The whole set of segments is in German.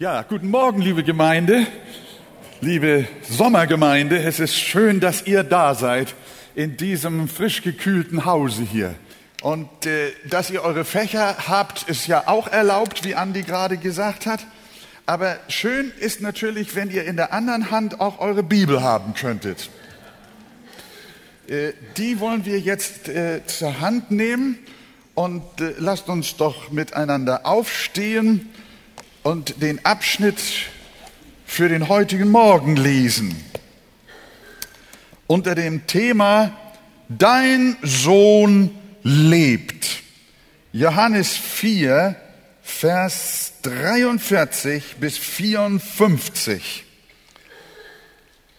Ja, guten Morgen, liebe Gemeinde, liebe Sommergemeinde. Es ist schön, dass ihr da seid in diesem frisch gekühlten Hause hier. Und äh, dass ihr eure Fächer habt, ist ja auch erlaubt, wie Andi gerade gesagt hat. Aber schön ist natürlich, wenn ihr in der anderen Hand auch eure Bibel haben könntet. Äh, die wollen wir jetzt äh, zur Hand nehmen und äh, lasst uns doch miteinander aufstehen und den Abschnitt für den heutigen Morgen lesen. Unter dem Thema Dein Sohn lebt. Johannes 4, Vers 43 bis 54.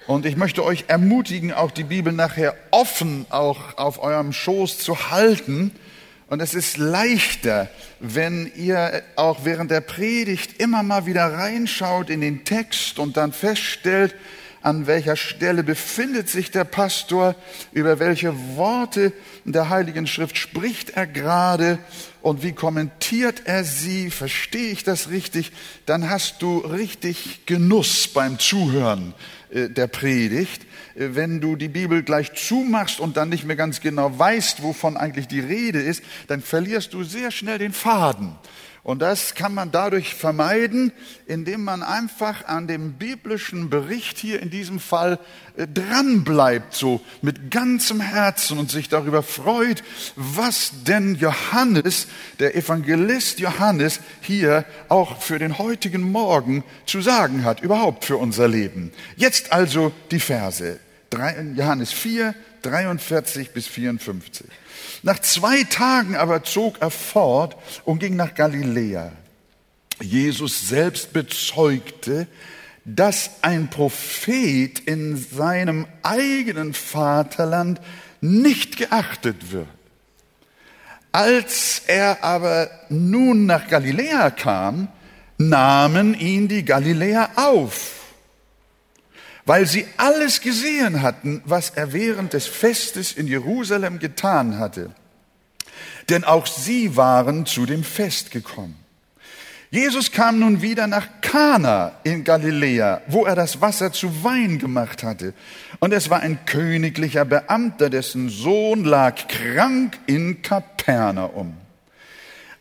Und ich möchte euch ermutigen, auch die Bibel nachher offen auch auf eurem Schoß zu halten, und es ist leichter, wenn ihr auch während der Predigt immer mal wieder reinschaut in den Text und dann feststellt, an welcher Stelle befindet sich der Pastor, über welche Worte der Heiligen Schrift spricht er gerade und wie kommentiert er sie, verstehe ich das richtig, dann hast du richtig Genuss beim Zuhören äh, der Predigt. Wenn du die Bibel gleich zumachst und dann nicht mehr ganz genau weißt, wovon eigentlich die Rede ist, dann verlierst du sehr schnell den Faden. Und das kann man dadurch vermeiden, indem man einfach an dem biblischen Bericht hier in diesem Fall äh, dran bleibt, so mit ganzem Herzen und sich darüber freut, was denn Johannes, der Evangelist Johannes, hier auch für den heutigen Morgen zu sagen hat, überhaupt für unser Leben. Jetzt also die Verse. Johannes 4, 43 bis 54. Nach zwei Tagen aber zog er fort und ging nach Galiläa. Jesus selbst bezeugte, dass ein Prophet in seinem eigenen Vaterland nicht geachtet wird. Als er aber nun nach Galiläa kam, nahmen ihn die Galiläer auf weil sie alles gesehen hatten, was er während des Festes in Jerusalem getan hatte. Denn auch sie waren zu dem Fest gekommen. Jesus kam nun wieder nach Kana in Galiläa, wo er das Wasser zu Wein gemacht hatte. Und es war ein königlicher Beamter, dessen Sohn lag krank in Kapernaum.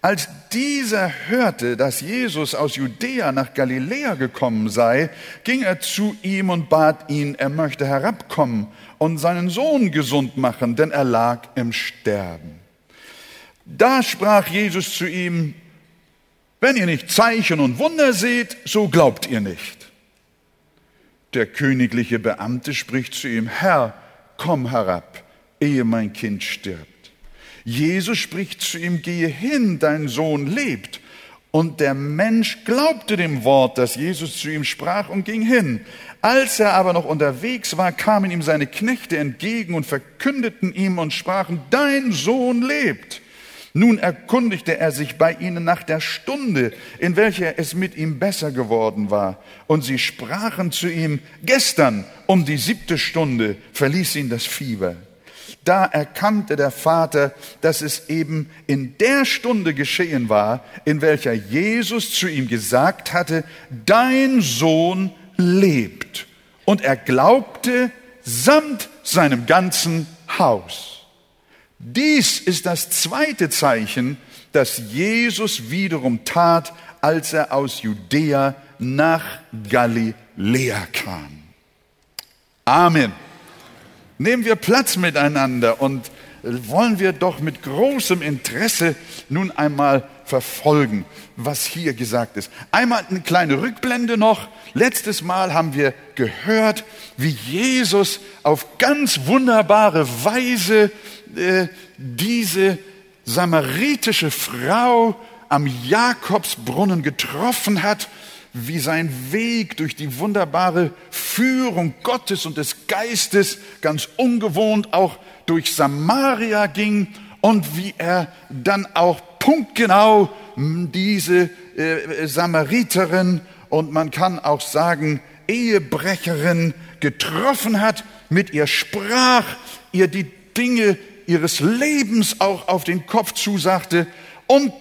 Als dieser hörte, dass Jesus aus Judäa nach Galiläa gekommen sei, ging er zu ihm und bat ihn, er möchte herabkommen und seinen Sohn gesund machen, denn er lag im Sterben. Da sprach Jesus zu ihm, wenn ihr nicht Zeichen und Wunder seht, so glaubt ihr nicht. Der königliche Beamte spricht zu ihm, Herr, komm herab, ehe mein Kind stirbt. Jesus spricht zu ihm, gehe hin, dein Sohn lebt. Und der Mensch glaubte dem Wort, das Jesus zu ihm sprach und ging hin. Als er aber noch unterwegs war, kamen ihm seine Knechte entgegen und verkündeten ihm und sprachen, dein Sohn lebt. Nun erkundigte er sich bei ihnen nach der Stunde, in welcher es mit ihm besser geworden war. Und sie sprachen zu ihm, gestern um die siebte Stunde verließ ihn das Fieber. Da erkannte der Vater, dass es eben in der Stunde geschehen war, in welcher Jesus zu ihm gesagt hatte, dein Sohn lebt. Und er glaubte samt seinem ganzen Haus. Dies ist das zweite Zeichen, das Jesus wiederum tat, als er aus Judäa nach Galiläa kam. Amen nehmen wir Platz miteinander und wollen wir doch mit großem Interesse nun einmal verfolgen, was hier gesagt ist. Einmal eine kleine Rückblende noch. Letztes Mal haben wir gehört, wie Jesus auf ganz wunderbare Weise äh, diese samaritische Frau am Jakobsbrunnen getroffen hat wie sein Weg durch die wunderbare Führung Gottes und des Geistes ganz ungewohnt auch durch Samaria ging und wie er dann auch punktgenau diese äh, Samariterin und man kann auch sagen Ehebrecherin getroffen hat, mit ihr sprach, ihr die Dinge ihres Lebens auch auf den Kopf zusagte und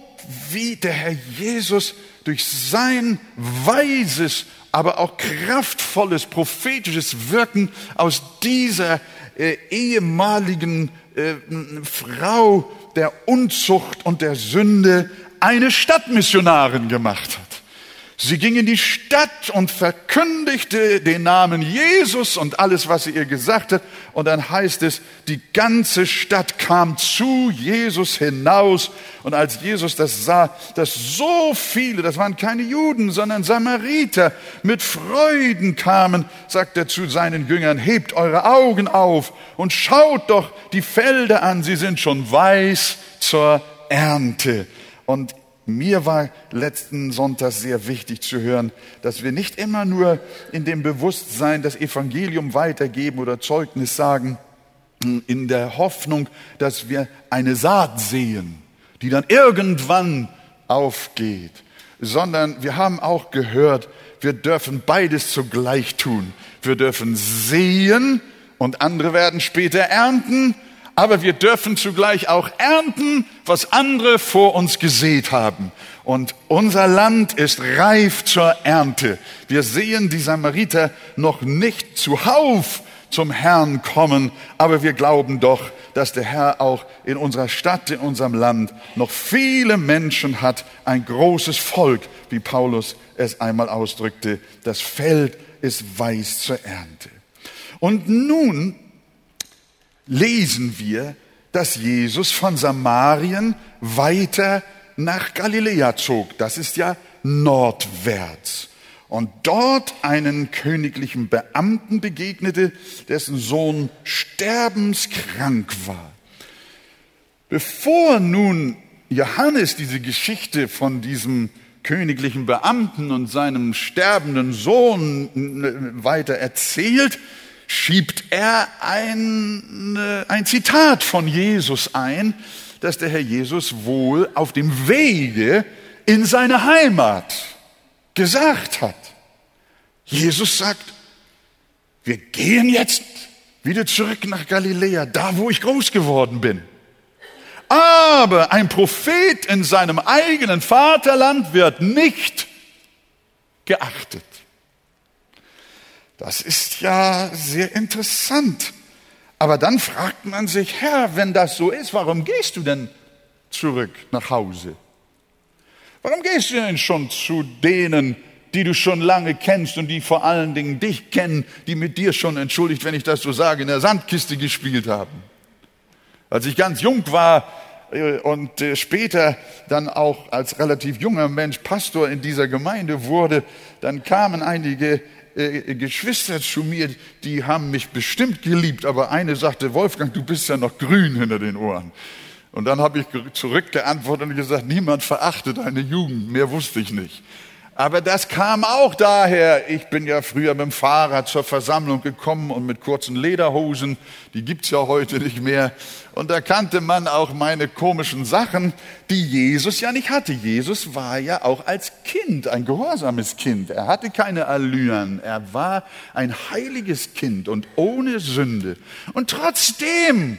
wie der Herr Jesus durch sein weises, aber auch kraftvolles prophetisches Wirken aus dieser äh, ehemaligen äh, Frau der Unzucht und der Sünde eine Stadtmissionarin gemacht hat. Sie ging in die Stadt und verkündigte den Namen Jesus und alles, was sie ihr gesagt hat. Und dann heißt es, die ganze Stadt kam zu Jesus hinaus. Und als Jesus das sah, dass so viele, das waren keine Juden, sondern Samariter, mit Freuden kamen, sagt er zu seinen Jüngern, hebt eure Augen auf und schaut doch die Felder an, sie sind schon weiß zur Ernte. Und mir war letzten Sonntag sehr wichtig zu hören, dass wir nicht immer nur in dem Bewusstsein das Evangelium weitergeben oder Zeugnis sagen, in der Hoffnung, dass wir eine Saat sehen, die dann irgendwann aufgeht, sondern wir haben auch gehört, wir dürfen beides zugleich tun. Wir dürfen sehen und andere werden später ernten aber wir dürfen zugleich auch ernten, was andere vor uns gesät haben. Und unser Land ist reif zur Ernte. Wir sehen die Samariter noch nicht zuhauf zum Herrn kommen, aber wir glauben doch, dass der Herr auch in unserer Stadt, in unserem Land noch viele Menschen hat, ein großes Volk, wie Paulus es einmal ausdrückte. Das Feld ist weiß zur Ernte. Und nun lesen wir, dass Jesus von Samarien weiter nach Galiläa zog. Das ist ja nordwärts. Und dort einen königlichen Beamten begegnete, dessen Sohn sterbenskrank war. Bevor nun Johannes diese Geschichte von diesem königlichen Beamten und seinem sterbenden Sohn weiter erzählt, schiebt er ein, ein Zitat von Jesus ein, dass der Herr Jesus wohl auf dem Wege in seine Heimat gesagt hat. Jesus sagt, wir gehen jetzt wieder zurück nach Galiläa, da wo ich groß geworden bin. Aber ein Prophet in seinem eigenen Vaterland wird nicht geachtet. Das ist ja sehr interessant. Aber dann fragt man sich, Herr, wenn das so ist, warum gehst du denn zurück nach Hause? Warum gehst du denn schon zu denen, die du schon lange kennst und die vor allen Dingen dich kennen, die mit dir schon, entschuldigt, wenn ich das so sage, in der Sandkiste gespielt haben? Als ich ganz jung war äh, und äh, später dann auch als relativ junger Mensch Pastor in dieser Gemeinde wurde, dann kamen einige äh, Geschwister zu mir, die haben mich bestimmt geliebt, aber eine sagte, Wolfgang, du bist ja noch grün hinter den Ohren. Und dann habe ich zurückgeantwortet und gesagt, niemand verachtet eine Jugend, mehr wusste ich nicht. Aber das kam auch daher, ich bin ja früher mit dem Fahrrad zur Versammlung gekommen und mit kurzen Lederhosen, die gibt's ja heute nicht mehr. Und da kannte man auch meine komischen Sachen, die Jesus ja nicht hatte. Jesus war ja auch als Kind ein gehorsames Kind. Er hatte keine Allüren. Er war ein heiliges Kind und ohne Sünde. Und trotzdem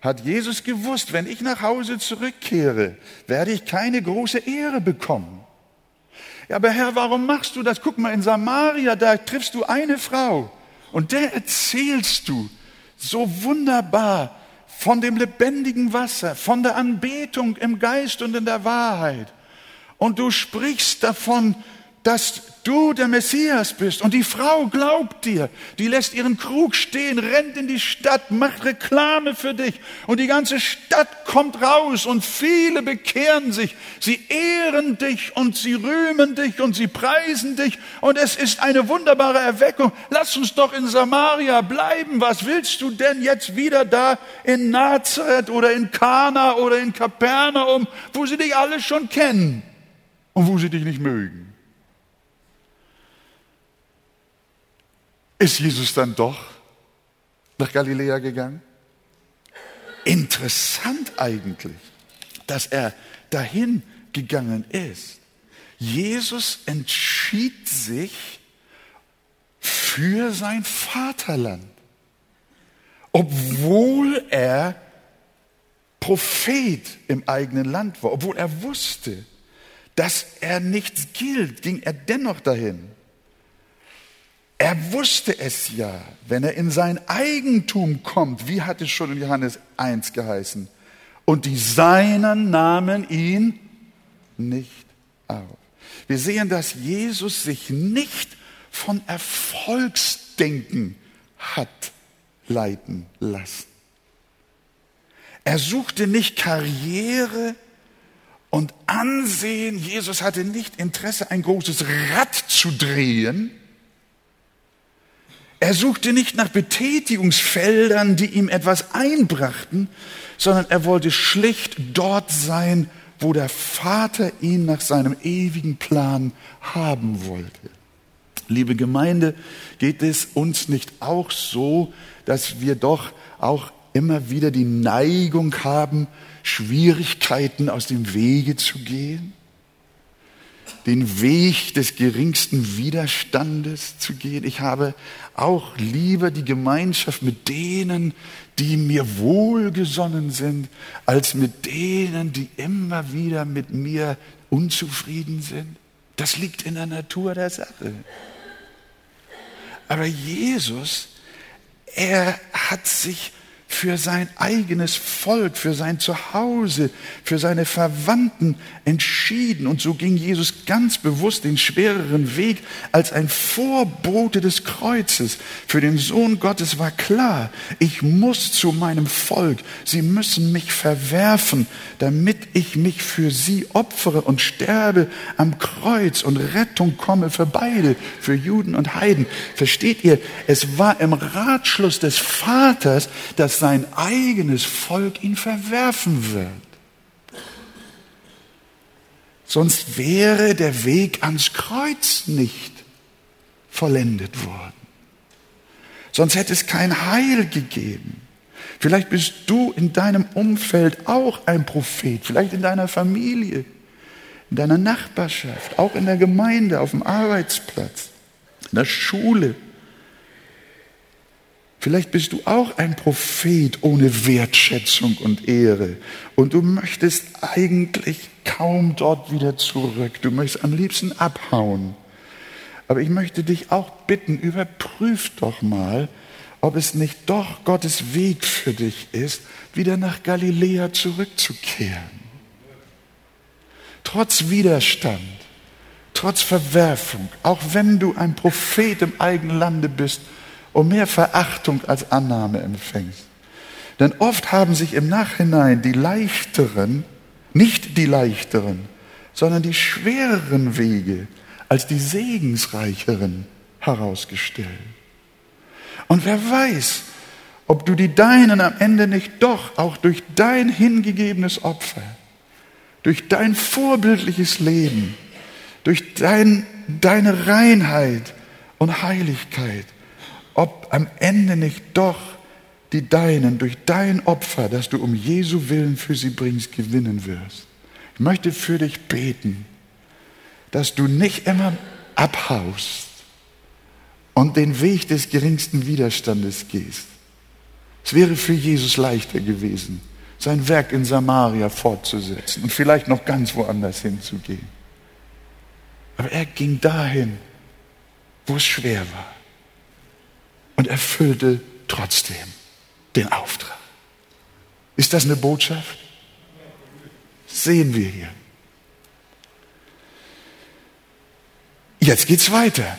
hat Jesus gewusst, wenn ich nach Hause zurückkehre, werde ich keine große Ehre bekommen. Ja, aber Herr, warum machst du das? Guck mal, in Samaria, da triffst du eine Frau und der erzählst du so wunderbar von dem lebendigen Wasser, von der Anbetung im Geist und in der Wahrheit. Und du sprichst davon, dass du der Messias bist. Und die Frau glaubt dir. Die lässt ihren Krug stehen, rennt in die Stadt, macht Reklame für dich. Und die ganze Stadt kommt raus und viele bekehren sich. Sie ehren dich und sie rühmen dich und sie preisen dich. Und es ist eine wunderbare Erweckung. Lass uns doch in Samaria bleiben. Was willst du denn jetzt wieder da in Nazareth oder in Kana oder in Kapernaum, wo sie dich alle schon kennen und wo sie dich nicht mögen? Ist Jesus dann doch nach Galiläa gegangen? Interessant eigentlich, dass er dahin gegangen ist. Jesus entschied sich für sein Vaterland, obwohl er Prophet im eigenen Land war, obwohl er wusste, dass er nichts gilt, ging er dennoch dahin. Er wusste es ja, wenn er in sein Eigentum kommt, wie hat es schon in Johannes 1 geheißen, und die Seinen nahmen ihn nicht auf. Wir sehen, dass Jesus sich nicht von Erfolgsdenken hat leiten lassen. Er suchte nicht Karriere und Ansehen. Jesus hatte nicht Interesse, ein großes Rad zu drehen. Er suchte nicht nach Betätigungsfeldern, die ihm etwas einbrachten, sondern er wollte schlicht dort sein, wo der Vater ihn nach seinem ewigen Plan haben wollte. Liebe Gemeinde, geht es uns nicht auch so, dass wir doch auch immer wieder die Neigung haben, Schwierigkeiten aus dem Wege zu gehen? Den Weg des geringsten Widerstandes zu gehen? Ich habe auch lieber die Gemeinschaft mit denen, die mir wohlgesonnen sind, als mit denen, die immer wieder mit mir unzufrieden sind. Das liegt in der Natur der Sache. Aber Jesus, er hat sich für sein eigenes Volk, für sein Zuhause, für seine Verwandten entschieden. Und so ging Jesus ganz bewusst den schwereren Weg als ein Vorbote des Kreuzes. Für den Sohn Gottes war klar, ich muss zu meinem Volk. Sie müssen mich verwerfen, damit ich mich für sie opfere und sterbe am Kreuz und Rettung komme für beide, für Juden und Heiden. Versteht ihr? Es war im Ratschluss des Vaters, dass sein eigenes Volk ihn verwerfen wird. Sonst wäre der Weg ans Kreuz nicht vollendet worden. Sonst hätte es kein Heil gegeben. Vielleicht bist du in deinem Umfeld auch ein Prophet, vielleicht in deiner Familie, in deiner Nachbarschaft, auch in der Gemeinde, auf dem Arbeitsplatz, in der Schule. Vielleicht bist du auch ein Prophet ohne Wertschätzung und Ehre und du möchtest eigentlich kaum dort wieder zurück. Du möchtest am liebsten abhauen. Aber ich möchte dich auch bitten, überprüf doch mal, ob es nicht doch Gottes Weg für dich ist, wieder nach Galiläa zurückzukehren. Trotz Widerstand, trotz Verwerfung, auch wenn du ein Prophet im eigenen Lande bist und mehr Verachtung als Annahme empfängst. Denn oft haben sich im Nachhinein die leichteren, nicht die leichteren, sondern die schwereren Wege als die segensreicheren herausgestellt. Und wer weiß, ob du die Deinen am Ende nicht doch auch durch dein hingegebenes Opfer, durch dein vorbildliches Leben, durch dein, deine Reinheit und Heiligkeit ob am Ende nicht doch die Deinen durch dein Opfer, das du um Jesu Willen für sie bringst, gewinnen wirst. Ich möchte für dich beten, dass du nicht immer abhaust und den Weg des geringsten Widerstandes gehst. Es wäre für Jesus leichter gewesen, sein Werk in Samaria fortzusetzen und vielleicht noch ganz woanders hinzugehen. Aber er ging dahin, wo es schwer war und erfüllte trotzdem den Auftrag. Ist das eine Botschaft? Sehen wir hier. Jetzt geht's weiter.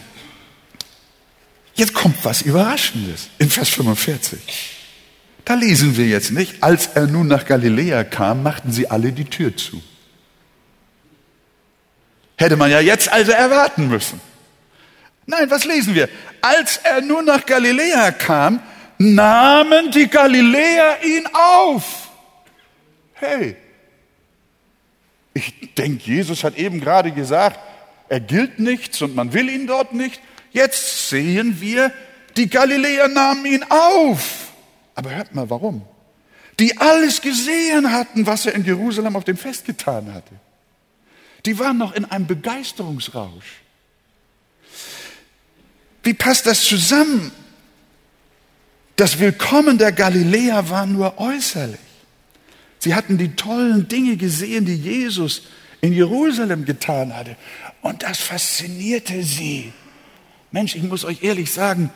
Jetzt kommt was Überraschendes in Vers 45. Da lesen wir jetzt nicht, als er nun nach Galiläa kam, machten sie alle die Tür zu. Hätte man ja jetzt also erwarten müssen. Nein, was lesen wir? Als er nun nach Galiläa kam, nahmen die Galiläer ihn auf. Hey, ich denke, Jesus hat eben gerade gesagt, er gilt nichts und man will ihn dort nicht. Jetzt sehen wir, die Galiläer nahmen ihn auf. Aber hört mal, warum? Die alles gesehen hatten, was er in Jerusalem auf dem Fest getan hatte. Die waren noch in einem Begeisterungsrausch. Wie passt das zusammen? Das Willkommen der Galiläer war nur äußerlich. Sie hatten die tollen Dinge gesehen, die Jesus in Jerusalem getan hatte. Und das faszinierte sie. Mensch, ich muss euch ehrlich sagen,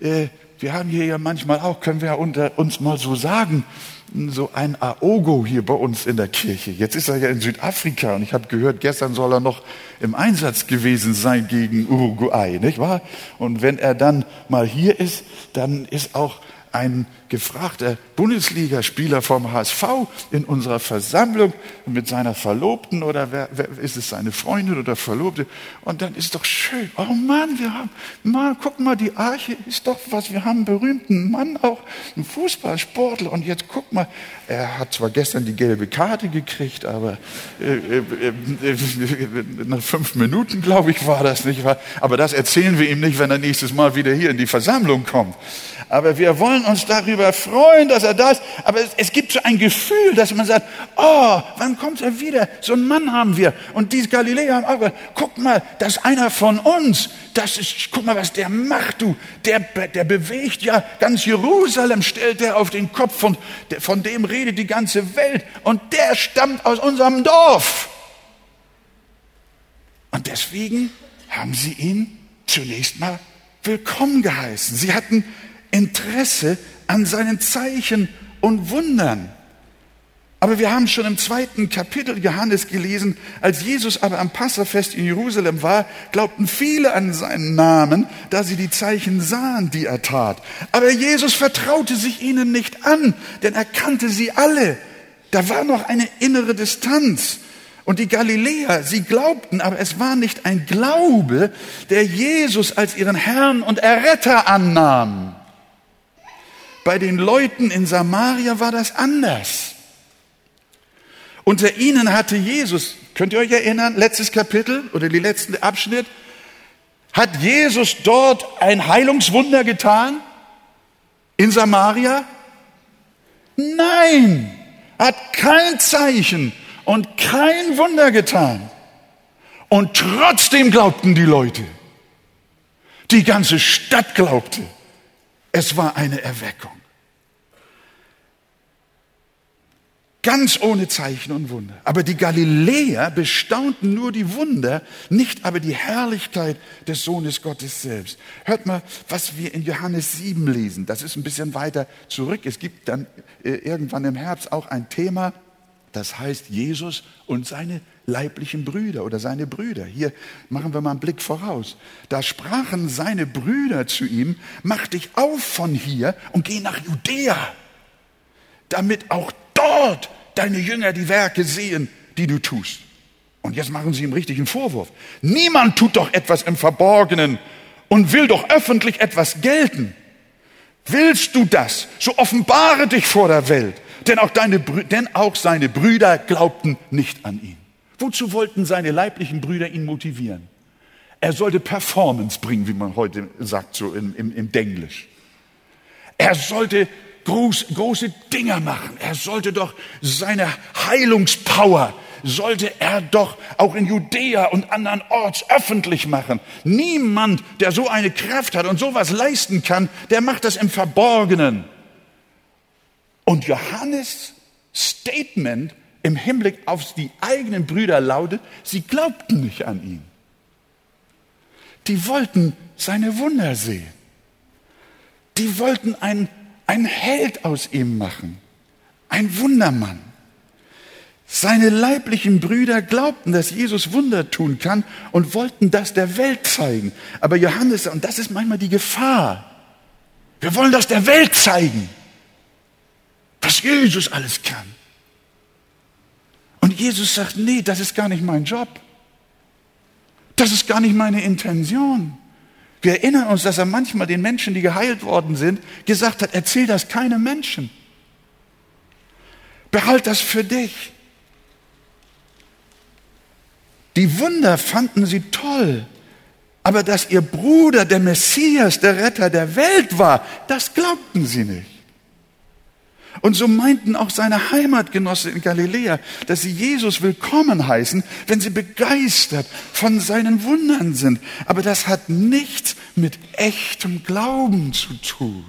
äh, wir haben hier ja manchmal auch, können wir ja unter uns mal so sagen, so ein Aogo hier bei uns in der Kirche. Jetzt ist er ja in Südafrika und ich habe gehört, gestern soll er noch im Einsatz gewesen sein gegen Uruguay, nicht wahr? Und wenn er dann mal hier ist, dann ist auch ein gefragter Bundesligaspieler vom HSV in unserer Versammlung mit seiner Verlobten oder wer, wer, ist es seine Freundin oder Verlobte? Und dann ist doch schön. Oh Mann, wir haben, Mann, guck mal, die Arche ist doch was. Wir haben einen berühmten Mann auch, einen Fußballsportler. Und jetzt guck mal, er hat zwar gestern die gelbe Karte gekriegt, aber äh, äh, äh, nach fünf Minuten, glaube ich, war das nicht wahr. Aber das erzählen wir ihm nicht, wenn er nächstes Mal wieder hier in die Versammlung kommt. Aber wir wollen uns darüber freuen, dass er da ist. Aber es, es, gibt so ein Gefühl, dass man sagt, oh, wann kommt er wieder? So einen Mann haben wir. Und die Galiläer haben auch, guck mal, das ist einer von uns. Das ist, guck mal, was der macht, du. Der, der bewegt ja ganz Jerusalem, stellt er auf den Kopf und von dem redet die ganze Welt. Und der stammt aus unserem Dorf. Und deswegen haben sie ihn zunächst mal willkommen geheißen. Sie hatten Interesse an seinen Zeichen und Wundern. Aber wir haben schon im zweiten Kapitel Johannes gelesen, als Jesus aber am Passafest in Jerusalem war, glaubten viele an seinen Namen, da sie die Zeichen sahen, die er tat. Aber Jesus vertraute sich ihnen nicht an, denn er kannte sie alle. Da war noch eine innere Distanz. Und die Galiläer, sie glaubten, aber es war nicht ein Glaube, der Jesus als ihren Herrn und Erretter annahm. Bei den Leuten in Samaria war das anders. Unter ihnen hatte Jesus, könnt ihr euch erinnern, letztes Kapitel oder die letzten Abschnitt, hat Jesus dort ein Heilungswunder getan? In Samaria? Nein, hat kein Zeichen und kein Wunder getan. Und trotzdem glaubten die Leute. Die ganze Stadt glaubte. Es war eine Erweckung. Ganz ohne Zeichen und Wunder. Aber die Galiläer bestaunten nur die Wunder, nicht aber die Herrlichkeit des Sohnes Gottes selbst. Hört mal, was wir in Johannes 7 lesen. Das ist ein bisschen weiter zurück. Es gibt dann äh, irgendwann im Herbst auch ein Thema, das heißt Jesus und seine leiblichen Brüder oder seine Brüder. Hier machen wir mal einen Blick voraus. Da sprachen seine Brüder zu ihm, mach dich auf von hier und geh nach Judäa, damit auch dort deine Jünger die Werke sehen, die du tust. Und jetzt machen sie ihm richtigen Vorwurf. Niemand tut doch etwas im Verborgenen und will doch öffentlich etwas gelten. Willst du das, so offenbare dich vor der Welt. Denn auch, deine, denn auch seine Brüder glaubten nicht an ihn. Wozu wollten seine leiblichen Brüder ihn motivieren? Er sollte Performance bringen, wie man heute sagt, so im, im, im Denglisch. Er sollte groß, große Dinge machen. Er sollte doch seine Heilungspower, sollte er doch auch in Judäa und anderen Orts öffentlich machen. Niemand, der so eine Kraft hat und sowas leisten kann, der macht das im Verborgenen. Und Johannes Statement im Hinblick auf die eigenen Brüder lautet, sie glaubten nicht an ihn. Die wollten seine Wunder sehen. Die wollten einen, einen Held aus ihm machen. Ein Wundermann. Seine leiblichen Brüder glaubten, dass Jesus Wunder tun kann und wollten das der Welt zeigen. Aber Johannes, und das ist manchmal die Gefahr, wir wollen das der Welt zeigen, was Jesus alles kann. Und Jesus sagt, nee, das ist gar nicht mein Job. Das ist gar nicht meine Intention. Wir erinnern uns, dass er manchmal den Menschen, die geheilt worden sind, gesagt hat, erzähl das keinem Menschen. Behalt das für dich. Die Wunder fanden sie toll, aber dass ihr Bruder der Messias, der Retter der Welt war, das glaubten sie nicht. Und so meinten auch seine Heimatgenossen in Galiläa, dass sie Jesus willkommen heißen, wenn sie begeistert von seinen Wundern sind. Aber das hat nichts mit echtem Glauben zu tun.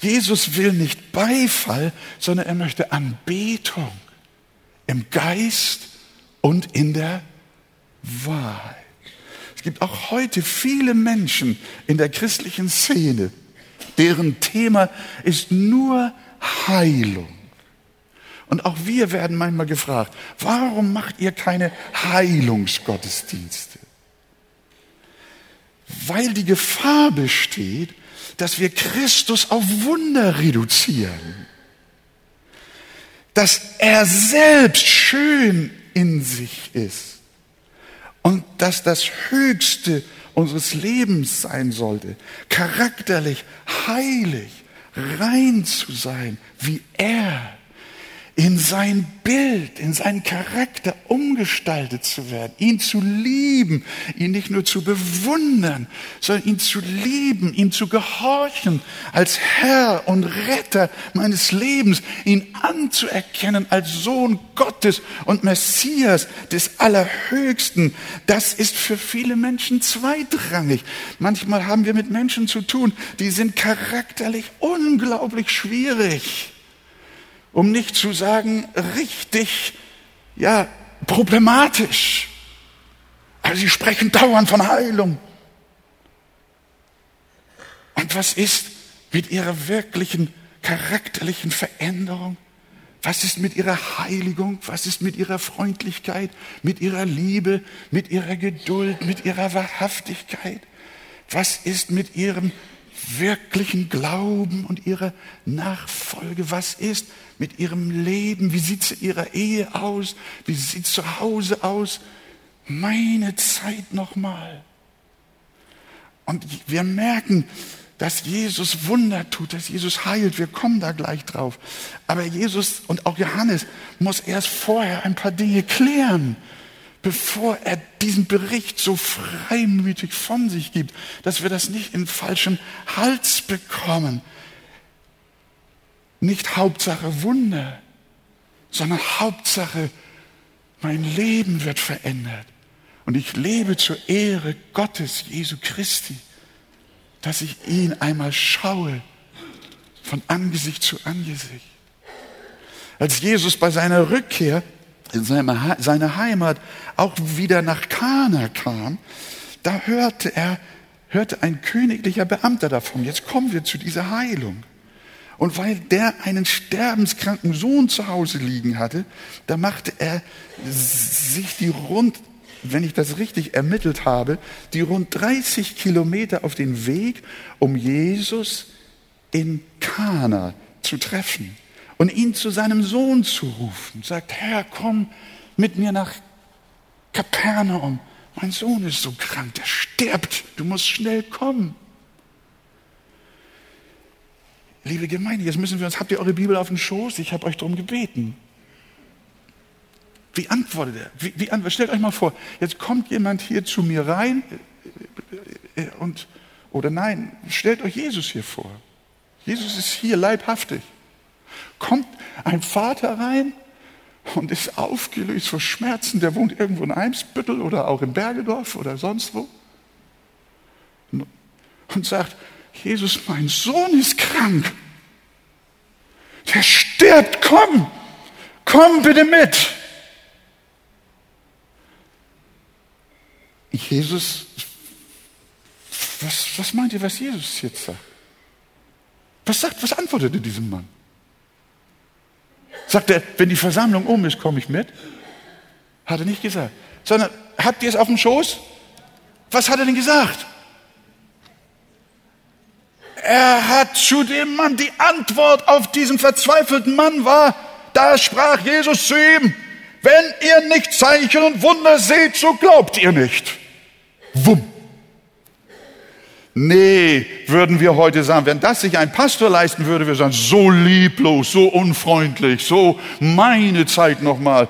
Jesus will nicht Beifall, sondern er möchte Anbetung im Geist und in der Wahrheit. Es gibt auch heute viele Menschen in der christlichen Szene, deren Thema ist nur Heilung. Und auch wir werden manchmal gefragt, warum macht ihr keine Heilungsgottesdienste? Weil die Gefahr besteht, dass wir Christus auf Wunder reduzieren. Dass er selbst schön in sich ist. Und dass das Höchste unseres Lebens sein sollte, charakterlich, heilig, rein zu sein, wie er in sein Bild, in seinen Charakter umgestaltet zu werden, ihn zu lieben, ihn nicht nur zu bewundern, sondern ihn zu lieben, ihm zu gehorchen als Herr und Retter meines Lebens, ihn anzuerkennen als Sohn Gottes und Messias des Allerhöchsten. Das ist für viele Menschen zweitrangig. Manchmal haben wir mit Menschen zu tun, die sind charakterlich unglaublich schwierig um nicht zu sagen richtig, ja, problematisch. Also sie sprechen dauernd von Heilung. Und was ist mit ihrer wirklichen charakterlichen Veränderung? Was ist mit ihrer Heiligung? Was ist mit ihrer Freundlichkeit, mit ihrer Liebe, mit ihrer Geduld, mit ihrer Wahrhaftigkeit? Was ist mit ihrem wirklichen Glauben und ihrer Nachfolge? Was ist mit ihrem Leben? Wie sieht es in ihrer Ehe aus? Wie sieht es zu Hause aus? Meine Zeit nochmal. Und wir merken, dass Jesus Wunder tut, dass Jesus heilt. Wir kommen da gleich drauf. Aber Jesus und auch Johannes muss erst vorher ein paar Dinge klären bevor er diesen Bericht so freimütig von sich gibt, dass wir das nicht in falschen Hals bekommen. Nicht Hauptsache Wunder, sondern Hauptsache, mein Leben wird verändert. Und ich lebe zur Ehre Gottes, Jesu Christi, dass ich ihn einmal schaue, von Angesicht zu Angesicht. Als Jesus bei seiner Rückkehr in seine Heimat auch wieder nach Kana kam, da hörte er, hörte ein königlicher Beamter davon. Jetzt kommen wir zu dieser Heilung. Und weil der einen sterbenskranken Sohn zu Hause liegen hatte, da machte er sich die rund, wenn ich das richtig ermittelt habe, die rund 30 Kilometer auf den Weg, um Jesus in Kana zu treffen und ihn zu seinem Sohn zu rufen. Sagt, Herr, komm mit mir nach Kapernaum. Mein Sohn ist so krank, der stirbt. Du musst schnell kommen. Liebe Gemeinde, jetzt müssen wir uns, habt ihr eure Bibel auf dem Schoß? Ich habe euch darum gebeten. Wie antwortet er? Wie, wie? Stellt euch mal vor, jetzt kommt jemand hier zu mir rein äh, äh, und, oder nein, stellt euch Jesus hier vor. Jesus ist hier leibhaftig kommt ein Vater rein und ist aufgelöst vor Schmerzen. Der wohnt irgendwo in Eimsbüttel oder auch in Bergedorf oder sonst wo. Und sagt, Jesus, mein Sohn ist krank. Der stirbt, komm, komm bitte mit. Jesus, was, was meint ihr, was Jesus jetzt sagt? Was sagt, was antwortet ihr diesem Mann? Sagt er, wenn die Versammlung um ist, komme ich mit? Hat er nicht gesagt. Sondern, habt ihr es auf dem Schoß? Was hat er denn gesagt? Er hat zu dem Mann, die Antwort auf diesen verzweifelten Mann war, da sprach Jesus zu ihm, wenn ihr nicht Zeichen und Wunder seht, so glaubt ihr nicht. Wumm. Nee, würden wir heute sagen, wenn das sich ein Pastor leisten würde, wir sagen, so lieblos, so unfreundlich, so meine Zeit nochmal.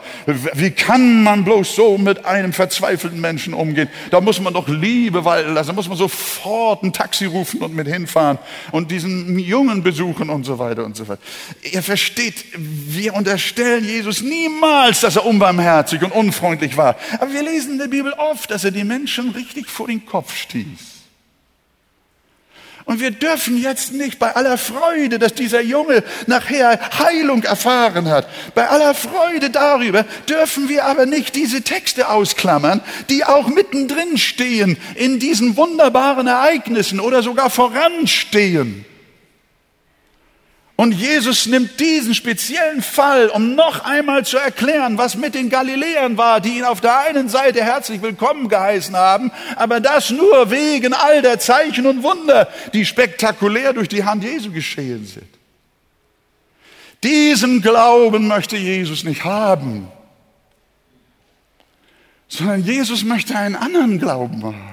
Wie kann man bloß so mit einem verzweifelten Menschen umgehen? Da muss man doch Liebe walten lassen, da muss man sofort ein Taxi rufen und mit hinfahren und diesen Jungen besuchen und so weiter und so fort. Ihr versteht, wir unterstellen Jesus niemals, dass er unbarmherzig und unfreundlich war. Aber wir lesen in der Bibel oft, dass er die Menschen richtig vor den Kopf stieß. Und wir dürfen jetzt nicht bei aller Freude, dass dieser Junge nachher Heilung erfahren hat, bei aller Freude darüber, dürfen wir aber nicht diese Texte ausklammern, die auch mittendrin stehen in diesen wunderbaren Ereignissen oder sogar voranstehen. Und Jesus nimmt diesen speziellen Fall, um noch einmal zu erklären, was mit den Galiläern war, die ihn auf der einen Seite herzlich willkommen geheißen haben, aber das nur wegen all der Zeichen und Wunder, die spektakulär durch die Hand Jesu geschehen sind. Diesen Glauben möchte Jesus nicht haben, sondern Jesus möchte einen anderen Glauben haben.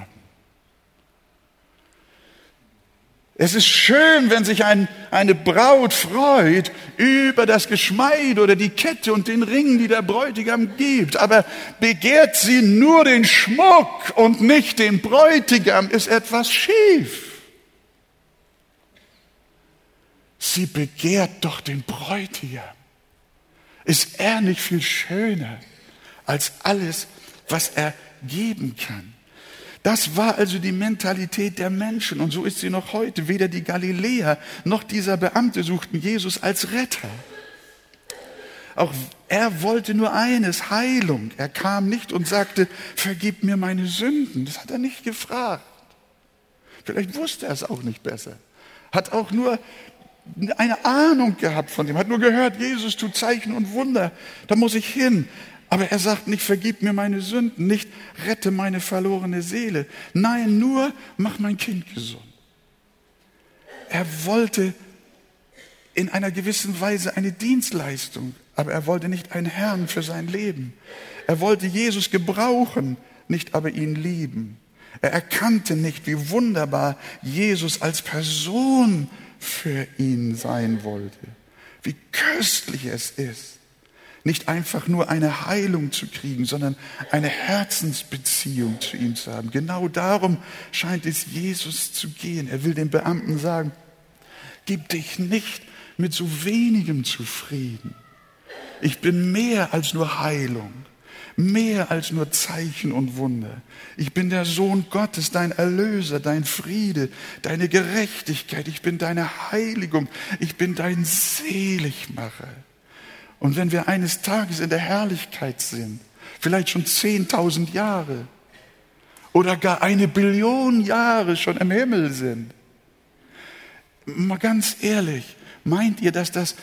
Es ist schön, wenn sich ein, eine Braut freut über das Geschmeid oder die Kette und den Ring, die der Bräutigam gibt. Aber begehrt sie nur den Schmuck und nicht den Bräutigam, ist etwas schief. Sie begehrt doch den Bräutigam. Ist er nicht viel schöner als alles, was er geben kann? Das war also die Mentalität der Menschen und so ist sie noch heute. Weder die Galiläer noch dieser Beamte suchten Jesus als Retter. Auch er wollte nur eines, Heilung. Er kam nicht und sagte, vergib mir meine Sünden. Das hat er nicht gefragt. Vielleicht wusste er es auch nicht besser. Hat auch nur eine Ahnung gehabt von dem, hat nur gehört, Jesus tut Zeichen und Wunder. Da muss ich hin. Aber er sagt nicht, vergib mir meine Sünden, nicht rette meine verlorene Seele. Nein, nur mach mein Kind gesund. Er wollte in einer gewissen Weise eine Dienstleistung, aber er wollte nicht einen Herrn für sein Leben. Er wollte Jesus gebrauchen, nicht aber ihn lieben. Er erkannte nicht, wie wunderbar Jesus als Person für ihn sein wollte, wie köstlich es ist nicht einfach nur eine Heilung zu kriegen, sondern eine Herzensbeziehung zu ihm zu haben. Genau darum scheint es Jesus zu gehen. Er will den Beamten sagen, gib dich nicht mit so wenigem zufrieden. Ich bin mehr als nur Heilung, mehr als nur Zeichen und Wunder. Ich bin der Sohn Gottes, dein Erlöser, dein Friede, deine Gerechtigkeit. Ich bin deine Heiligung. Ich bin dein Seligmacher. Und wenn wir eines Tages in der Herrlichkeit sind, vielleicht schon 10.000 Jahre oder gar eine Billion Jahre schon im Himmel sind, mal ganz ehrlich, meint ihr, dass das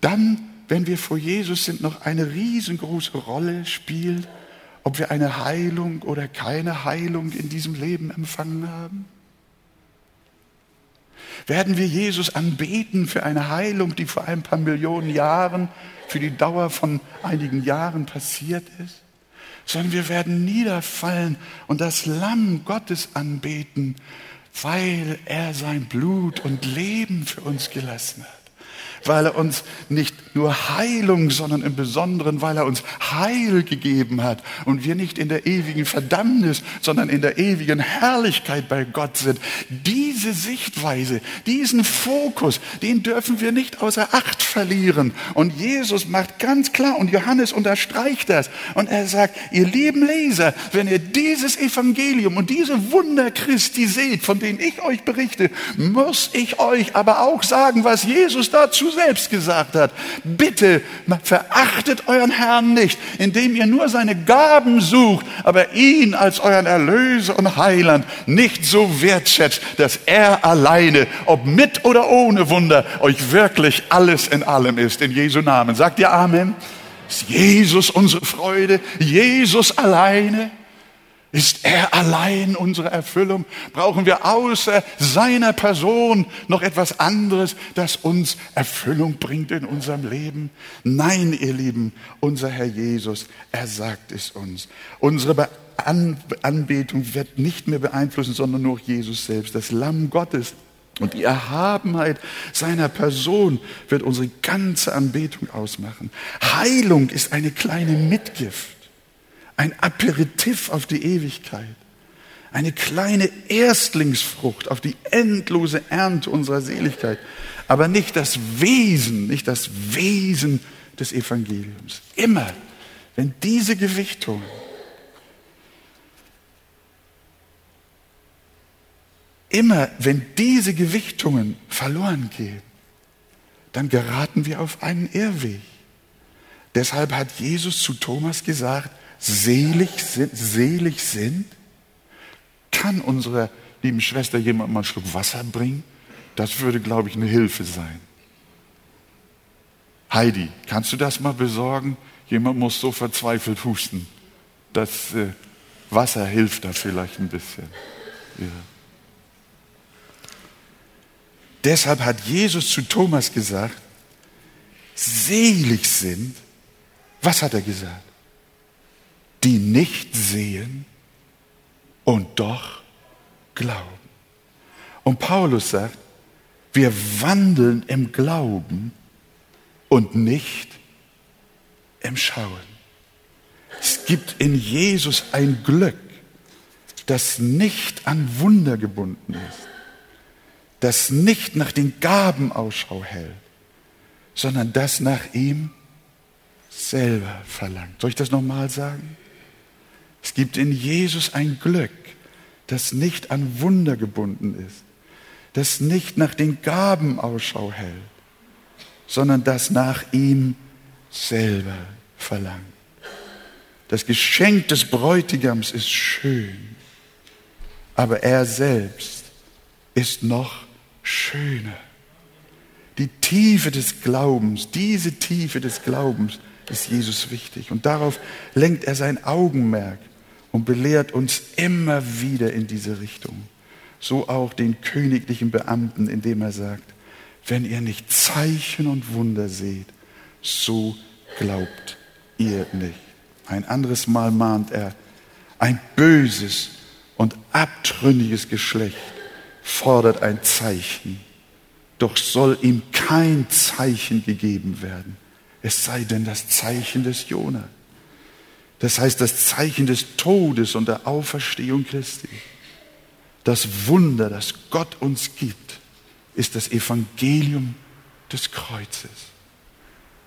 dann, wenn wir vor Jesus sind, noch eine riesengroße Rolle spielt, ob wir eine Heilung oder keine Heilung in diesem Leben empfangen haben? Werden wir Jesus anbeten für eine Heilung, die vor ein paar Millionen Jahren für die Dauer von einigen Jahren passiert ist, sondern wir werden niederfallen und das Lamm Gottes anbeten, weil er sein Blut und Leben für uns gelassen hat weil er uns nicht nur Heilung, sondern im Besonderen, weil er uns Heil gegeben hat und wir nicht in der ewigen Verdammnis, sondern in der ewigen Herrlichkeit bei Gott sind. Diese Sichtweise, diesen Fokus, den dürfen wir nicht außer Acht verlieren. Und Jesus macht ganz klar, und Johannes unterstreicht das, und er sagt, ihr lieben Leser, wenn ihr dieses Evangelium und diese Wunder Christi seht, von denen ich euch berichte, muss ich euch aber auch sagen, was Jesus dazu selbst gesagt hat. Bitte verachtet euren Herrn nicht, indem ihr nur seine Gaben sucht, aber ihn als euren Erlöser und Heiland nicht so wertschätzt, dass er alleine, ob mit oder ohne Wunder, euch wirklich alles in allem ist. In Jesu Namen. Sagt ihr Amen? Ist Jesus unsere Freude? Jesus alleine? Ist er allein unsere Erfüllung? Brauchen wir außer seiner Person noch etwas anderes, das uns Erfüllung bringt in unserem Leben? Nein, ihr Lieben, unser Herr Jesus, er sagt es uns. Unsere Anbetung wird nicht mehr beeinflussen, sondern nur Jesus selbst, das Lamm Gottes. Und die Erhabenheit seiner Person wird unsere ganze Anbetung ausmachen. Heilung ist eine kleine Mitgift ein Aperitif auf die Ewigkeit, eine kleine Erstlingsfrucht auf die endlose Ernte unserer Seligkeit, aber nicht das Wesen, nicht das Wesen des Evangeliums. Immer, wenn diese Gewichtung immer wenn diese Gewichtungen verloren gehen, dann geraten wir auf einen Irrweg. Deshalb hat Jesus zu Thomas gesagt, selig sind, selig sind. Kann unsere lieben Schwester jemand mal einen Schluck Wasser bringen? Das würde, glaube ich, eine Hilfe sein. Heidi, kannst du das mal besorgen? Jemand muss so verzweifelt husten. Das äh, Wasser hilft da vielleicht ein bisschen. Ja. Deshalb hat Jesus zu Thomas gesagt, selig sind, was hat er gesagt? Die nicht sehen und doch glauben. Und Paulus sagt, wir wandeln im Glauben und nicht im Schauen. Es gibt in Jesus ein Glück, das nicht an Wunder gebunden ist, das nicht nach den Gaben Ausschau hält, sondern das nach ihm selber verlangt. Soll ich das nochmal sagen? Es gibt in Jesus ein Glück, das nicht an Wunder gebunden ist, das nicht nach den Gaben Ausschau hält, sondern das nach ihm selber verlangt. Das Geschenk des Bräutigams ist schön, aber er selbst ist noch schöner. Die Tiefe des Glaubens, diese Tiefe des Glaubens ist Jesus wichtig. Und darauf lenkt er sein Augenmerk und belehrt uns immer wieder in diese Richtung. So auch den königlichen Beamten, indem er sagt, wenn ihr nicht Zeichen und Wunder seht, so glaubt ihr nicht. Ein anderes Mal mahnt er, ein böses und abtrünniges Geschlecht fordert ein Zeichen, doch soll ihm kein Zeichen gegeben werden, es sei denn das Zeichen des Jona. Das heißt das Zeichen des Todes und der Auferstehung Christi. Das Wunder, das Gott uns gibt, ist das Evangelium des Kreuzes.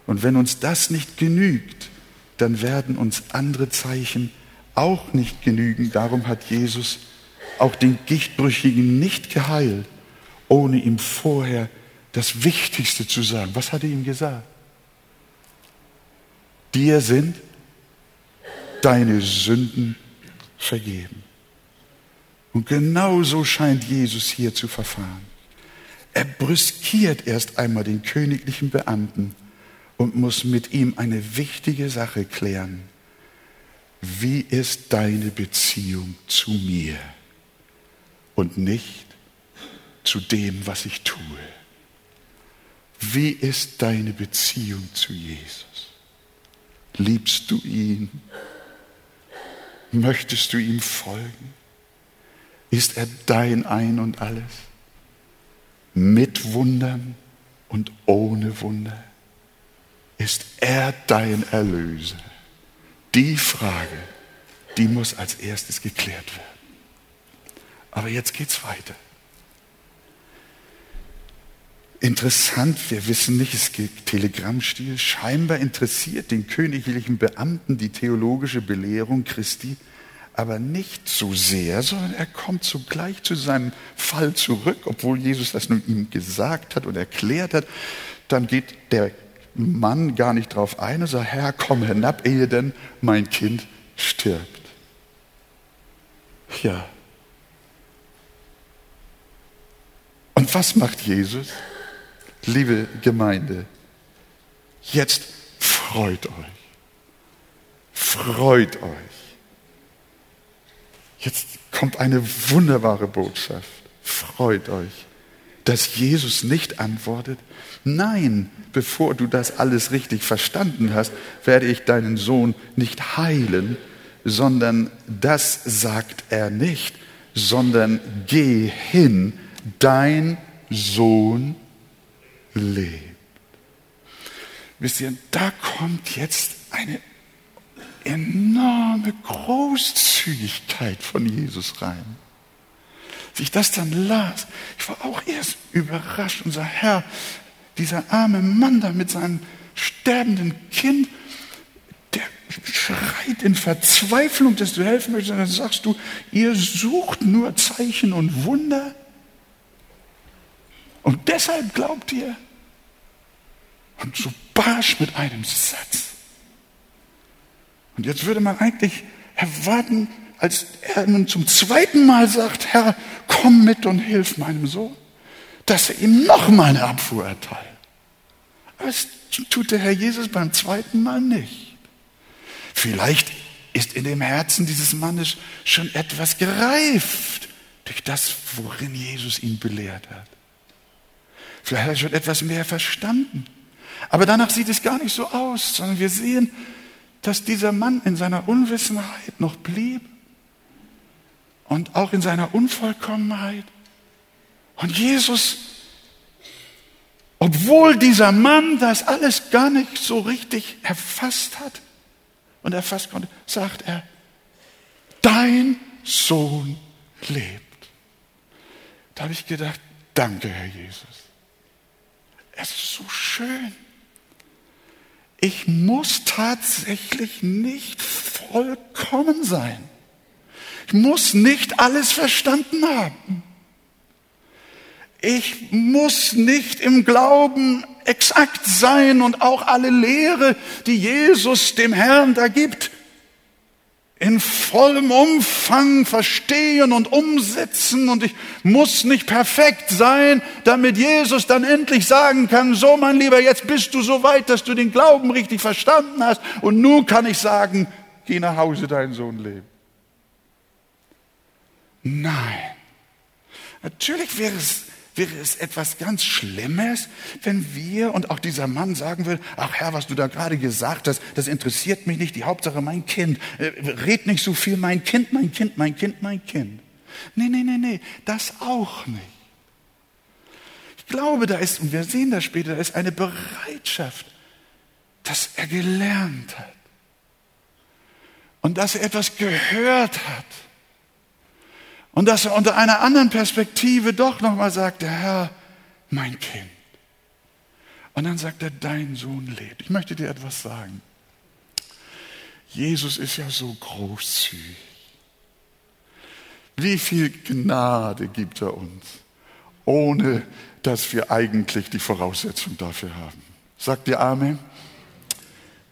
Und wenn uns das nicht genügt, dann werden uns andere Zeichen auch nicht genügen. Darum hat Jesus auch den Gichtbrüchigen nicht geheilt, ohne ihm vorher das Wichtigste zu sagen. Was hat er ihm gesagt? Dir sind deine Sünden vergeben. Und genau so scheint Jesus hier zu verfahren. Er brüskiert erst einmal den königlichen Beamten und muss mit ihm eine wichtige Sache klären. Wie ist deine Beziehung zu mir und nicht zu dem, was ich tue? Wie ist deine Beziehung zu Jesus? Liebst du ihn? Möchtest du ihm folgen? Ist er dein Ein und alles? Mit Wundern und ohne Wunder? Ist er dein Erlöser? Die Frage, die muss als erstes geklärt werden. Aber jetzt geht's weiter. Interessant, wir wissen nicht, es gibt Telegrammstil. Scheinbar interessiert den königlichen Beamten die theologische Belehrung Christi, aber nicht so sehr, sondern er kommt sogleich zu seinem Fall zurück, obwohl Jesus das nun ihm gesagt hat und erklärt hat. Dann geht der Mann gar nicht drauf ein und sagt, Herr, komm hinab, ehe denn mein Kind stirbt. Ja. Und was macht Jesus? Liebe Gemeinde, jetzt freut euch. Freut euch. Jetzt kommt eine wunderbare Botschaft. Freut euch dass Jesus nicht antwortet, nein, bevor du das alles richtig verstanden hast, werde ich deinen Sohn nicht heilen, sondern das sagt er nicht, sondern geh hin, dein Sohn lebt. Wisst ihr, da kommt jetzt eine enorme Großzügigkeit von Jesus rein. Wie ich das dann las, ich war auch erst überrascht und sah, Herr, dieser arme Mann da mit seinem sterbenden Kind, der schreit in Verzweiflung, dass du helfen möchtest. Und dann sagst du, ihr sucht nur Zeichen und Wunder. Und deshalb glaubt ihr? Und so barsch mit einem Satz. Und jetzt würde man eigentlich erwarten, als er nun zum zweiten Mal sagt, Herr, komm mit und hilf meinem Sohn, dass er ihm noch mal eine Abfuhr erteilt. Das tut der Herr Jesus beim zweiten Mal nicht. Vielleicht ist in dem Herzen dieses Mannes schon etwas gereift durch das, worin Jesus ihn belehrt hat. Vielleicht hat er schon etwas mehr verstanden. Aber danach sieht es gar nicht so aus, sondern wir sehen, dass dieser Mann in seiner Unwissenheit noch blieb und auch in seiner Unvollkommenheit. Und Jesus, obwohl dieser Mann das alles gar nicht so richtig erfasst hat und erfasst konnte, sagt er, dein Sohn lebt. Da habe ich gedacht, danke Herr Jesus. Es ist so schön. Ich muss tatsächlich nicht vollkommen sein. Ich muss nicht alles verstanden haben. Ich muss nicht im Glauben exakt sein und auch alle Lehre, die Jesus dem Herrn da gibt, in vollem Umfang verstehen und umsetzen und ich muss nicht perfekt sein, damit Jesus dann endlich sagen kann, so mein Lieber, jetzt bist du so weit, dass du den Glauben richtig verstanden hast und nun kann ich sagen, geh nach Hause, dein Sohn lebt. Nein. Natürlich wäre es, wäre es etwas ganz Schlimmes, wenn wir und auch dieser Mann sagen will, ach Herr, was du da gerade gesagt hast, das interessiert mich nicht, die Hauptsache mein Kind. Äh, red nicht so viel, mein Kind, mein Kind, mein Kind, mein Kind. Nee, nee, nee, nee, das auch nicht. Ich glaube, da ist, und wir sehen das später, da ist eine Bereitschaft, dass er gelernt hat. Und dass er etwas gehört hat und dass er unter einer anderen Perspektive doch nochmal sagt, der Herr, mein Kind. Und dann sagt er, dein Sohn lebt. Ich möchte dir etwas sagen. Jesus ist ja so großzügig. Wie viel Gnade gibt er uns, ohne dass wir eigentlich die Voraussetzung dafür haben? Sagt ihr Amen?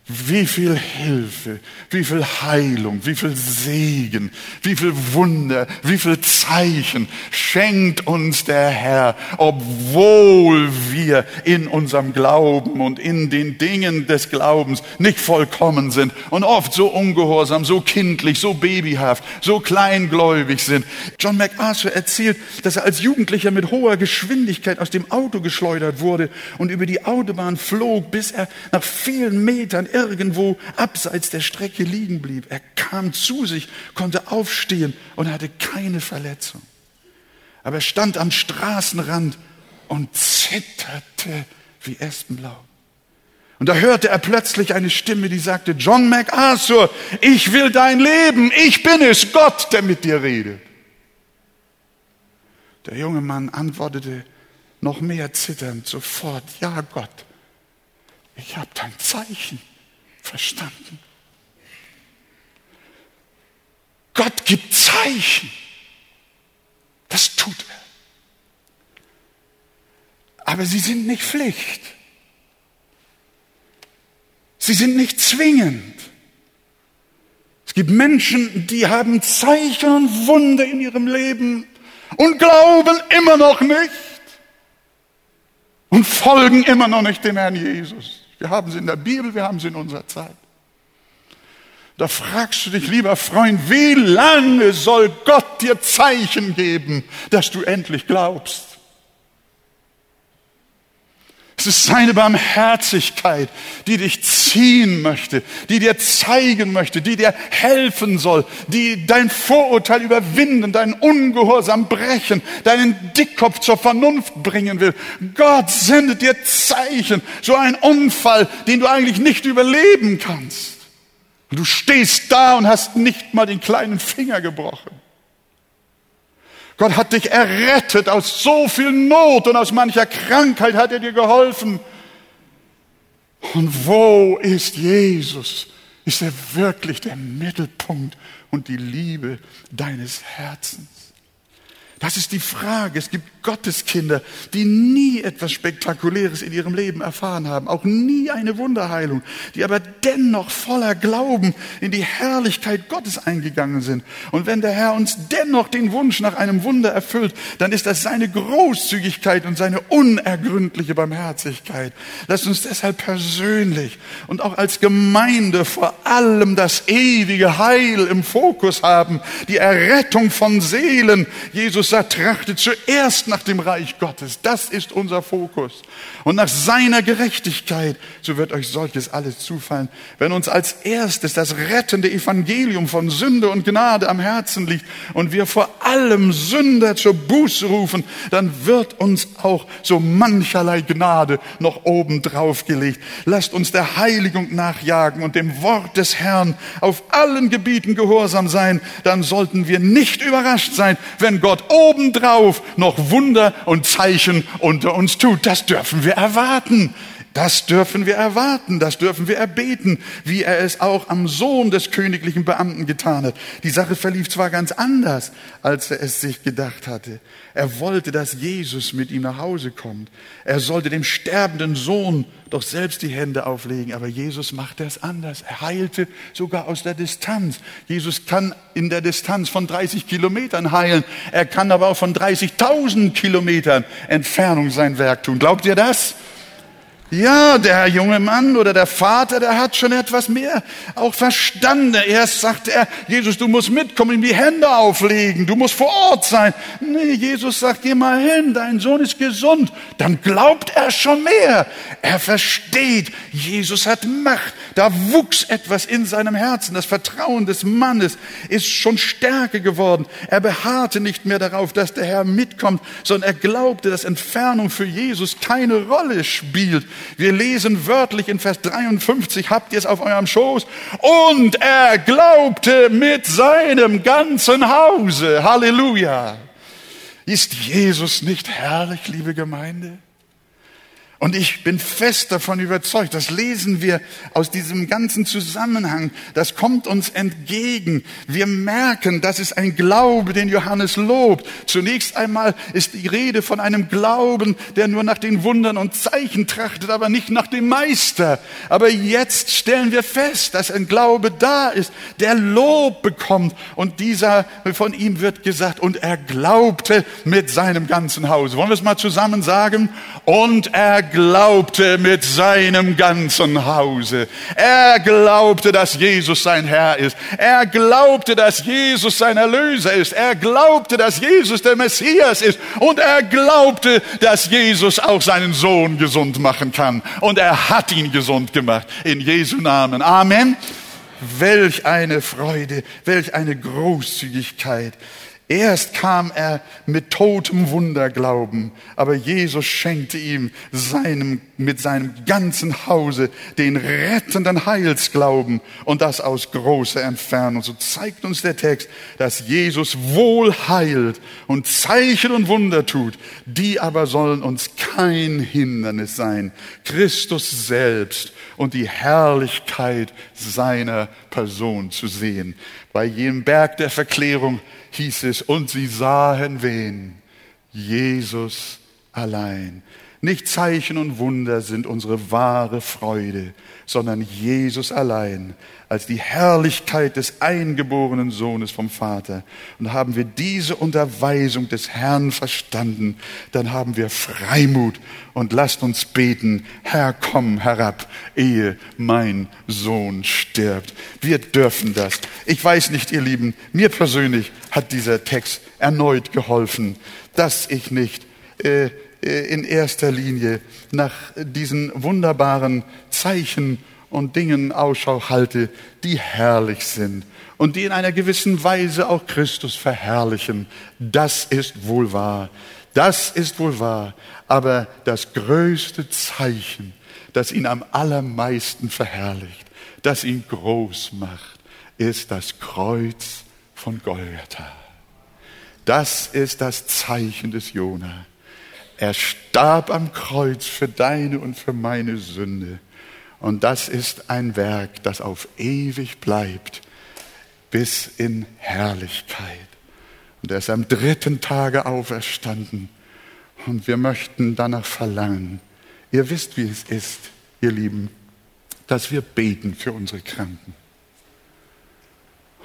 Wie viel Hilfe, wie viel Heilung, wie viel Segen, wie viel Wunder, wie viel Zeichen schenkt uns der Herr, obwohl wir in unserem Glauben und in den Dingen des Glaubens nicht vollkommen sind und oft so ungehorsam, so kindlich, so babyhaft, so kleingläubig sind. John MacArthur erzählt, dass er als Jugendlicher mit hoher Geschwindigkeit aus dem Auto geschleudert wurde und über die Autobahn flog, bis er nach vielen Metern irgendwo abseits der Strecke liegen blieb. Er kam zu sich, konnte aufstehen und hatte keine Verletzung. Aber er stand am Straßenrand und zitterte wie Espenblau. Und da hörte er plötzlich eine Stimme, die sagte, John MacArthur, ich will dein Leben, ich bin es, Gott, der mit dir redet. Der junge Mann antwortete noch mehr zitternd sofort, ja Gott, ich habe dein Zeichen verstanden. Gott gibt Zeichen. Das tut er. Aber sie sind nicht Pflicht. Sie sind nicht zwingend. Es gibt Menschen, die haben Zeichen und Wunder in ihrem Leben und glauben immer noch nicht und folgen immer noch nicht dem Herrn Jesus. Wir haben sie in der Bibel, wir haben sie in unserer Zeit. Da fragst du dich, lieber Freund, wie lange soll Gott dir Zeichen geben, dass du endlich glaubst? Es ist seine Barmherzigkeit, die dich ziehen möchte, die dir zeigen möchte, die dir helfen soll, die dein Vorurteil überwinden, deinen Ungehorsam brechen, deinen Dickkopf zur Vernunft bringen will. Gott sendet dir Zeichen, so ein Unfall, den du eigentlich nicht überleben kannst. Und du stehst da und hast nicht mal den kleinen Finger gebrochen. Gott hat dich errettet aus so viel Not und aus mancher Krankheit hat er dir geholfen. Und wo ist Jesus? Ist er wirklich der Mittelpunkt und die Liebe deines Herzens? Das ist die Frage. Es gibt Gotteskinder, die nie etwas Spektakuläres in ihrem Leben erfahren haben, auch nie eine Wunderheilung, die aber dennoch voller Glauben in die Herrlichkeit Gottes eingegangen sind. Und wenn der Herr uns dennoch den Wunsch nach einem Wunder erfüllt, dann ist das seine Großzügigkeit und seine unergründliche Barmherzigkeit. Lasst uns deshalb persönlich und auch als Gemeinde vor allem das ewige Heil im Fokus haben, die Errettung von Seelen. Jesus sagt, trachtet zuerst nach dem Reich Gottes. Das ist unser Fokus. Und nach seiner Gerechtigkeit, so wird euch solches alles zufallen. Wenn uns als erstes das rettende Evangelium von Sünde und Gnade am Herzen liegt und wir vor allem Sünder zur Buße rufen, dann wird uns auch so mancherlei Gnade noch oben drauf gelegt. Lasst uns der Heiligung nachjagen und dem Wort des Herrn auf allen Gebieten gehorsam sein. Dann sollten wir nicht überrascht sein, wenn Gott obendrauf noch Wunder Wunder und Zeichen unter uns tut. Das dürfen wir erwarten. Das dürfen wir erwarten, das dürfen wir erbeten, wie er es auch am Sohn des königlichen Beamten getan hat. Die Sache verlief zwar ganz anders, als er es sich gedacht hatte. Er wollte, dass Jesus mit ihm nach Hause kommt. Er sollte dem sterbenden Sohn doch selbst die Hände auflegen, aber Jesus machte es anders. Er heilte sogar aus der Distanz. Jesus kann in der Distanz von 30 Kilometern heilen. Er kann aber auch von 30.000 Kilometern Entfernung sein Werk tun. Glaubt ihr das? Ja, der junge Mann oder der Vater, der hat schon etwas mehr auch verstanden. Erst sagte er, Jesus, du musst mitkommen, ihm die Hände auflegen, du musst vor Ort sein. Nee, Jesus sagt, geh mal hin, dein Sohn ist gesund. Dann glaubt er schon mehr. Er versteht, Jesus hat Macht. Da wuchs etwas in seinem Herzen. Das Vertrauen des Mannes ist schon stärker geworden. Er beharrte nicht mehr darauf, dass der Herr mitkommt, sondern er glaubte, dass Entfernung für Jesus keine Rolle spielt. Wir lesen wörtlich in Vers 53, habt ihr es auf eurem Schoß? Und er glaubte mit seinem ganzen Hause. Halleluja. Ist Jesus nicht herrlich, liebe Gemeinde? Und ich bin fest davon überzeugt, das lesen wir aus diesem ganzen Zusammenhang, das kommt uns entgegen. Wir merken, das ist ein Glaube, den Johannes lobt. Zunächst einmal ist die Rede von einem Glauben, der nur nach den Wundern und Zeichen trachtet, aber nicht nach dem Meister. Aber jetzt stellen wir fest, dass ein Glaube da ist, der Lob bekommt. Und dieser, von ihm wird gesagt, und er glaubte mit seinem ganzen Haus. Wollen wir es mal zusammen sagen? Und er glaubte mit seinem ganzen Hause. Er glaubte, dass Jesus sein Herr ist. Er glaubte, dass Jesus sein Erlöser ist. Er glaubte, dass Jesus der Messias ist. Und er glaubte, dass Jesus auch seinen Sohn gesund machen kann. Und er hat ihn gesund gemacht. In Jesu Namen. Amen. Welch eine Freude, welch eine Großzügigkeit. Erst kam er mit totem Wunderglauben, aber Jesus schenkte ihm seinem, mit seinem ganzen Hause den rettenden Heilsglauben und das aus großer Entfernung. So zeigt uns der Text, dass Jesus wohl heilt und Zeichen und Wunder tut. Die aber sollen uns kein Hindernis sein. Christus selbst und die Herrlichkeit seiner Person zu sehen. Bei jenem Berg der Verklärung hieß es, und sie sahen wen? Jesus allein. Nicht Zeichen und Wunder sind unsere wahre Freude, sondern Jesus allein als die Herrlichkeit des eingeborenen Sohnes vom Vater. Und haben wir diese Unterweisung des Herrn verstanden, dann haben wir Freimut und lasst uns beten, Herr, komm herab, ehe mein Sohn stirbt. Wir dürfen das. Ich weiß nicht, ihr Lieben, mir persönlich hat dieser Text erneut geholfen, dass ich nicht äh, in erster Linie nach diesen wunderbaren Zeichen und Dingen Ausschau halte, die herrlich sind und die in einer gewissen Weise auch Christus verherrlichen. Das ist wohl wahr. Das ist wohl wahr. Aber das größte Zeichen, das ihn am allermeisten verherrlicht, das ihn groß macht, ist das Kreuz von Golgatha. Das ist das Zeichen des Jona. Er starb am Kreuz für deine und für meine Sünde. Und das ist ein Werk, das auf ewig bleibt, bis in Herrlichkeit. Und er ist am dritten Tage auferstanden. Und wir möchten danach verlangen. Ihr wisst, wie es ist, ihr Lieben, dass wir beten für unsere Kranken.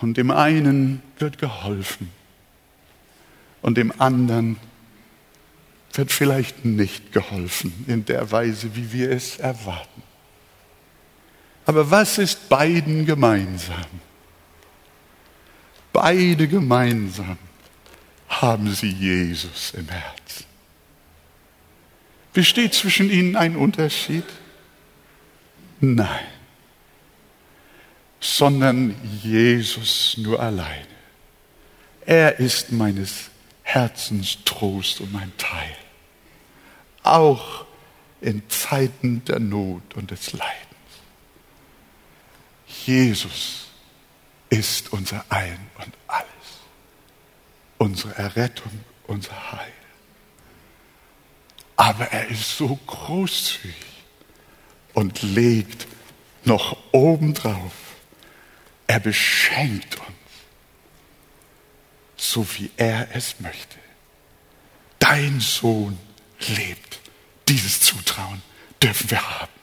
Und dem einen wird geholfen und dem anderen wird vielleicht nicht geholfen in der Weise, wie wir es erwarten. Aber was ist beiden gemeinsam? Beide gemeinsam haben sie Jesus im Herzen. Besteht zwischen ihnen ein Unterschied? Nein, sondern Jesus nur alleine. Er ist meines Herzens Trost und mein Teil, auch in Zeiten der Not und des Leidens. Jesus ist unser Ein und alles, unsere Errettung, unser Heil. Aber er ist so großzügig und legt noch obendrauf. Er beschenkt uns, so wie er es möchte. Dein Sohn lebt. Dieses Zutrauen dürfen wir haben.